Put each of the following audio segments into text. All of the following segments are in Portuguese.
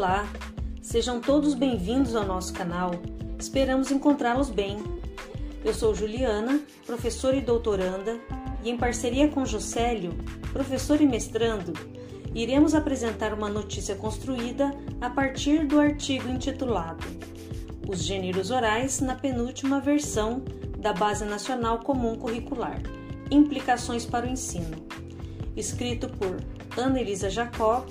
Olá, sejam todos bem-vindos ao nosso canal. Esperamos encontrá-los bem. Eu sou Juliana, professora e doutoranda, e em parceria com Juscelio, professor e mestrando, iremos apresentar uma notícia construída a partir do artigo intitulado Os Gêneros Orais na penúltima versão da Base Nacional Comum Curricular Implicações para o Ensino, escrito por Ana Elisa Jacó,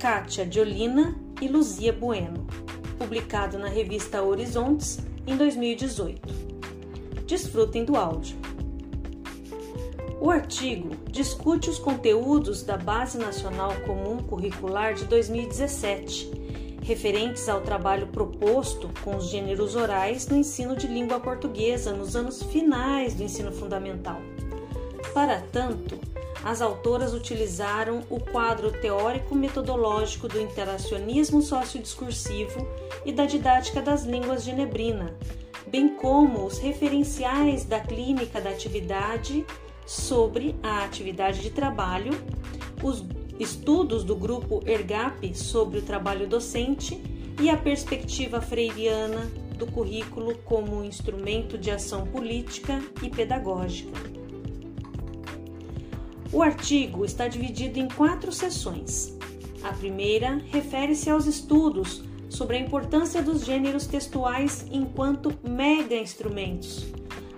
Kátia Diolina e Luzia Bueno, publicado na revista Horizontes em 2018. Desfrutem do áudio. O artigo discute os conteúdos da Base Nacional Comum Curricular de 2017, referentes ao trabalho proposto com os gêneros orais no ensino de língua portuguesa nos anos finais do ensino fundamental. Para tanto, as autoras utilizaram o quadro teórico-metodológico do interacionismo sociodiscursivo e da didática das línguas genebrina, bem como os referenciais da clínica da atividade sobre a atividade de trabalho, os estudos do grupo ERGAP sobre o trabalho docente e a perspectiva freiriana do currículo como instrumento de ação política e pedagógica. O artigo está dividido em quatro seções. A primeira refere-se aos estudos sobre a importância dos gêneros textuais enquanto mega-instrumentos,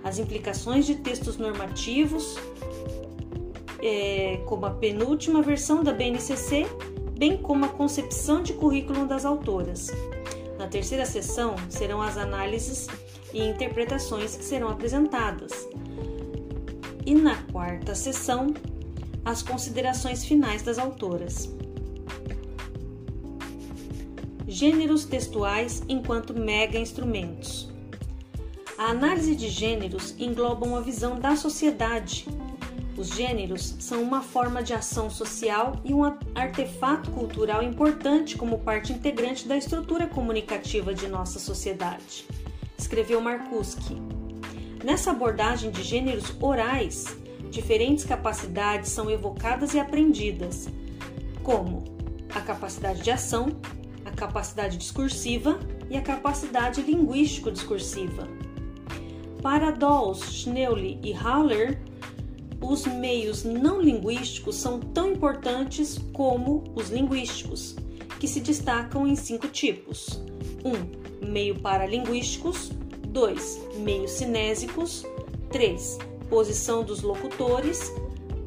as implicações de textos normativos, é, como a penúltima versão da BNCC, bem como a concepção de currículo das autoras. Na terceira sessão serão as análises e interpretações que serão apresentadas. E na quarta sessão as considerações finais das autoras. Gêneros textuais enquanto mega-instrumentos. A análise de gêneros engloba uma visão da sociedade. Os gêneros são uma forma de ação social e um artefato cultural importante como parte integrante da estrutura comunicativa de nossa sociedade, escreveu Markuski. Nessa abordagem de gêneros orais, diferentes capacidades são evocadas e aprendidas, como a capacidade de ação, a capacidade discursiva e a capacidade linguístico-discursiva. Para Dawes, Schneuli e Haller, os meios não linguísticos são tão importantes como os linguísticos, que se destacam em cinco tipos: 1. Um, meio paralinguísticos, 2. Meios cinésicos, 3 posição dos locutores,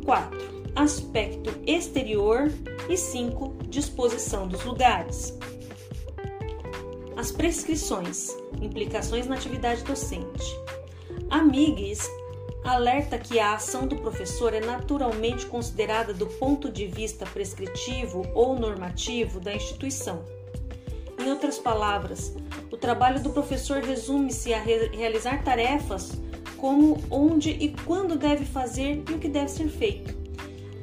4. Aspecto exterior e 5. Disposição dos lugares. As prescrições, implicações na atividade docente. A MIGS alerta que a ação do professor é naturalmente considerada do ponto de vista prescritivo ou normativo da instituição. Em outras palavras, o trabalho do professor resume-se a re realizar tarefas como, onde e quando deve fazer e o que deve ser feito.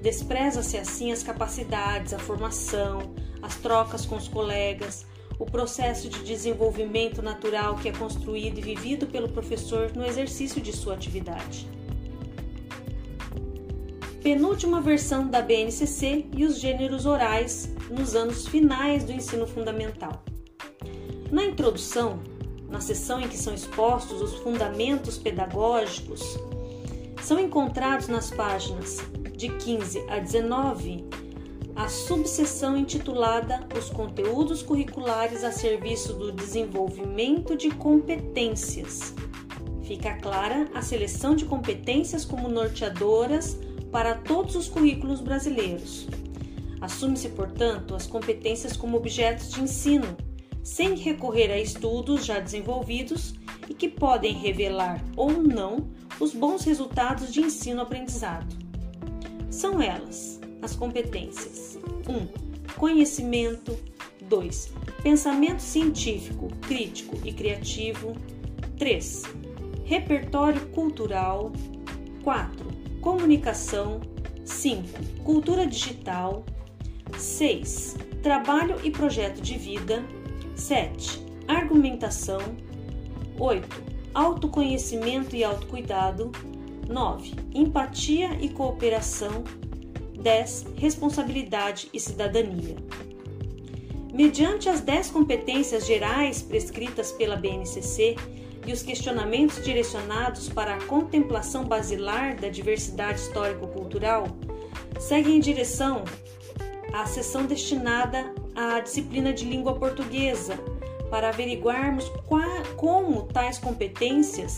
Despreza-se assim as capacidades, a formação, as trocas com os colegas, o processo de desenvolvimento natural que é construído e vivido pelo professor no exercício de sua atividade. Penúltima versão da BNCC e os gêneros orais nos anos finais do ensino fundamental. Na introdução, na seção em que são expostos os fundamentos pedagógicos, são encontrados nas páginas de 15 a 19 a subseção intitulada Os conteúdos curriculares a serviço do desenvolvimento de competências. Fica clara a seleção de competências como norteadoras para todos os currículos brasileiros. Assume-se, portanto, as competências como objetos de ensino sem recorrer a estudos já desenvolvidos e que podem revelar ou não os bons resultados de ensino-aprendizado. São elas as competências: 1. Um, conhecimento, 2. Pensamento científico, crítico e criativo, 3. Repertório cultural, 4. Comunicação, 5. Cultura digital, 6. Trabalho e projeto de vida, 7. Argumentação. 8. Autoconhecimento e autocuidado. 9. Empatia e cooperação. 10. Responsabilidade e cidadania. Mediante as 10 competências gerais prescritas pela BNCC e os questionamentos direcionados para a contemplação basilar da diversidade histórico-cultural, segue em direção à sessão destinada à disciplina de língua portuguesa, para averiguarmos qual, como tais competências,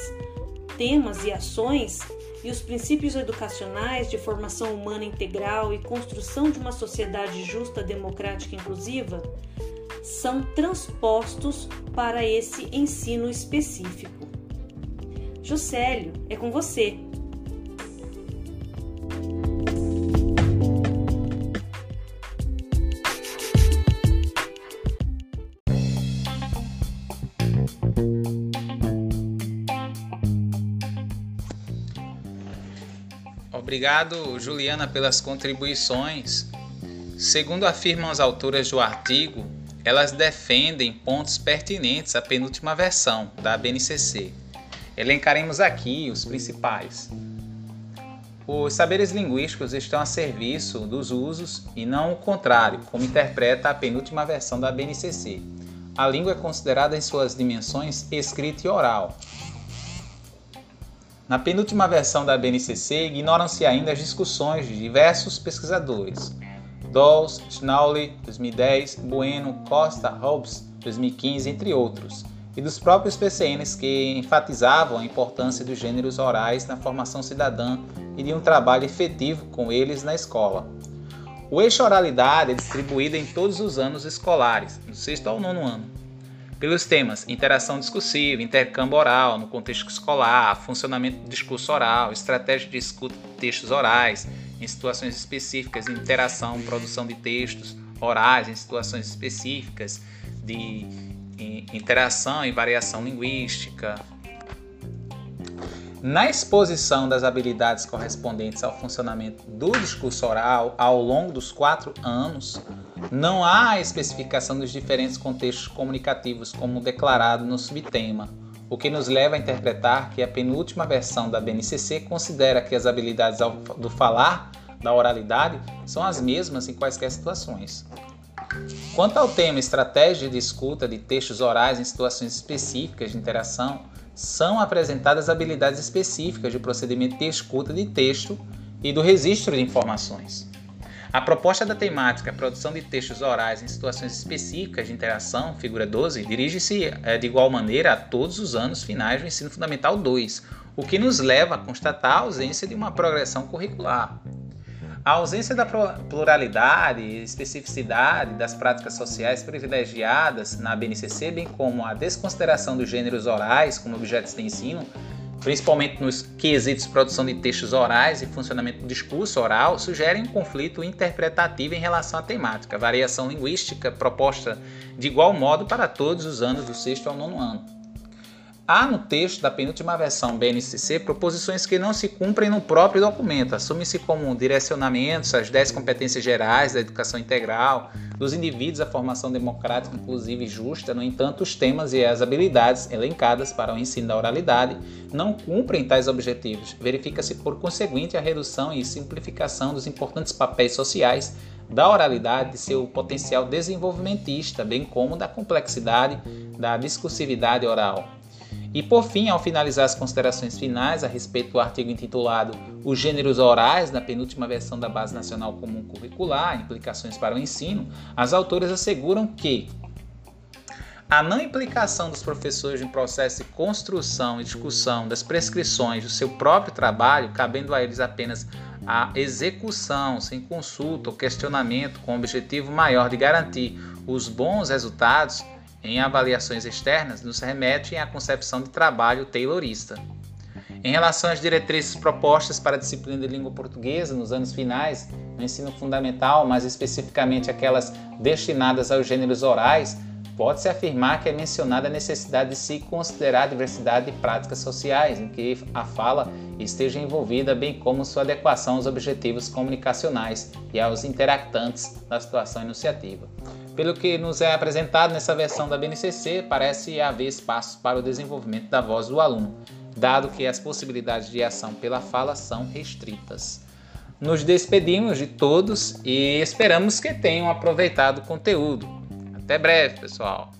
temas e ações e os princípios educacionais de formação humana integral e construção de uma sociedade justa, democrática e inclusiva são transpostos para esse ensino específico. Juscelio, é com você. Obrigado, Juliana, pelas contribuições. Segundo afirmam as autoras do artigo, elas defendem pontos pertinentes à penúltima versão da BNCC. Elencaremos aqui os principais. Os saberes linguísticos estão a serviço dos usos e não o contrário, como interpreta a penúltima versão da BNCC. A língua é considerada em suas dimensões escrita e oral, na penúltima versão da BNCC, ignoram-se ainda as discussões de diversos pesquisadores. Dawes, Schnawley, 2010, Bueno, Costa, Hobbes, 2015, entre outros, e dos próprios PCNs que enfatizavam a importância dos gêneros orais na formação cidadã e de um trabalho efetivo com eles na escola. O eixo oralidade é distribuído em todos os anos escolares, do sexto ao nono ano pelos temas interação discursiva, intercâmbio oral no contexto escolar, funcionamento do discurso oral, estratégia de escuta de textos orais em situações específicas, interação, produção de textos orais em situações específicas, de interação e variação linguística, na exposição das habilidades correspondentes ao funcionamento do discurso oral ao longo dos quatro anos, não há especificação dos diferentes contextos comunicativos como declarado no subtema, o que nos leva a interpretar que a penúltima versão da BNCC considera que as habilidades do falar, da oralidade, são as mesmas em quaisquer situações. Quanto ao tema estratégia de escuta de textos orais em situações específicas de interação, são apresentadas habilidades específicas de procedimento de escuta de texto e do registro de informações. A proposta da temática produção de textos orais em situações específicas de interação, figura 12, dirige-se é, de igual maneira a todos os anos finais do ensino fundamental 2, o que nos leva a constatar a ausência de uma progressão curricular. A ausência da pluralidade e especificidade das práticas sociais privilegiadas na BNCC, bem como a desconsideração dos gêneros orais como objetos de ensino, principalmente nos quesitos produção de textos orais e funcionamento do discurso oral, sugerem um conflito interpretativo em relação à temática, variação linguística proposta de igual modo para todos os anos do sexto ao nono ano. Há no texto da penúltima versão BNCC proposições que não se cumprem no próprio documento. Assume-se como direcionamentos às 10 competências gerais da educação integral, dos indivíduos à formação democrática, inclusiva e justa. No entanto, os temas e as habilidades elencadas para o ensino da oralidade não cumprem tais objetivos. Verifica-se, por conseguinte, a redução e simplificação dos importantes papéis sociais da oralidade e seu potencial desenvolvimentista, bem como da complexidade da discursividade oral. E por fim, ao finalizar as considerações finais a respeito do artigo intitulado Os gêneros orais na penúltima versão da Base Nacional Comum Curricular, implicações para o ensino, as autoras asseguram que a não implicação dos professores em processo de construção e discussão das prescrições do seu próprio trabalho, cabendo a eles apenas a execução sem consulta ou questionamento com o objetivo maior de garantir os bons resultados, em avaliações externas nos remetem à concepção de trabalho taylorista. Em relação às diretrizes propostas para a disciplina de língua portuguesa nos anos finais, no ensino fundamental, mais especificamente aquelas destinadas aos gêneros orais, pode-se afirmar que é mencionada a necessidade de se considerar a diversidade de práticas sociais em que a fala esteja envolvida, bem como sua adequação aos objetivos comunicacionais e aos interactantes da situação enunciativa. Pelo que nos é apresentado nessa versão da BNCC, parece haver espaço para o desenvolvimento da voz do aluno, dado que as possibilidades de ação pela fala são restritas. Nos despedimos de todos e esperamos que tenham aproveitado o conteúdo. Até breve, pessoal.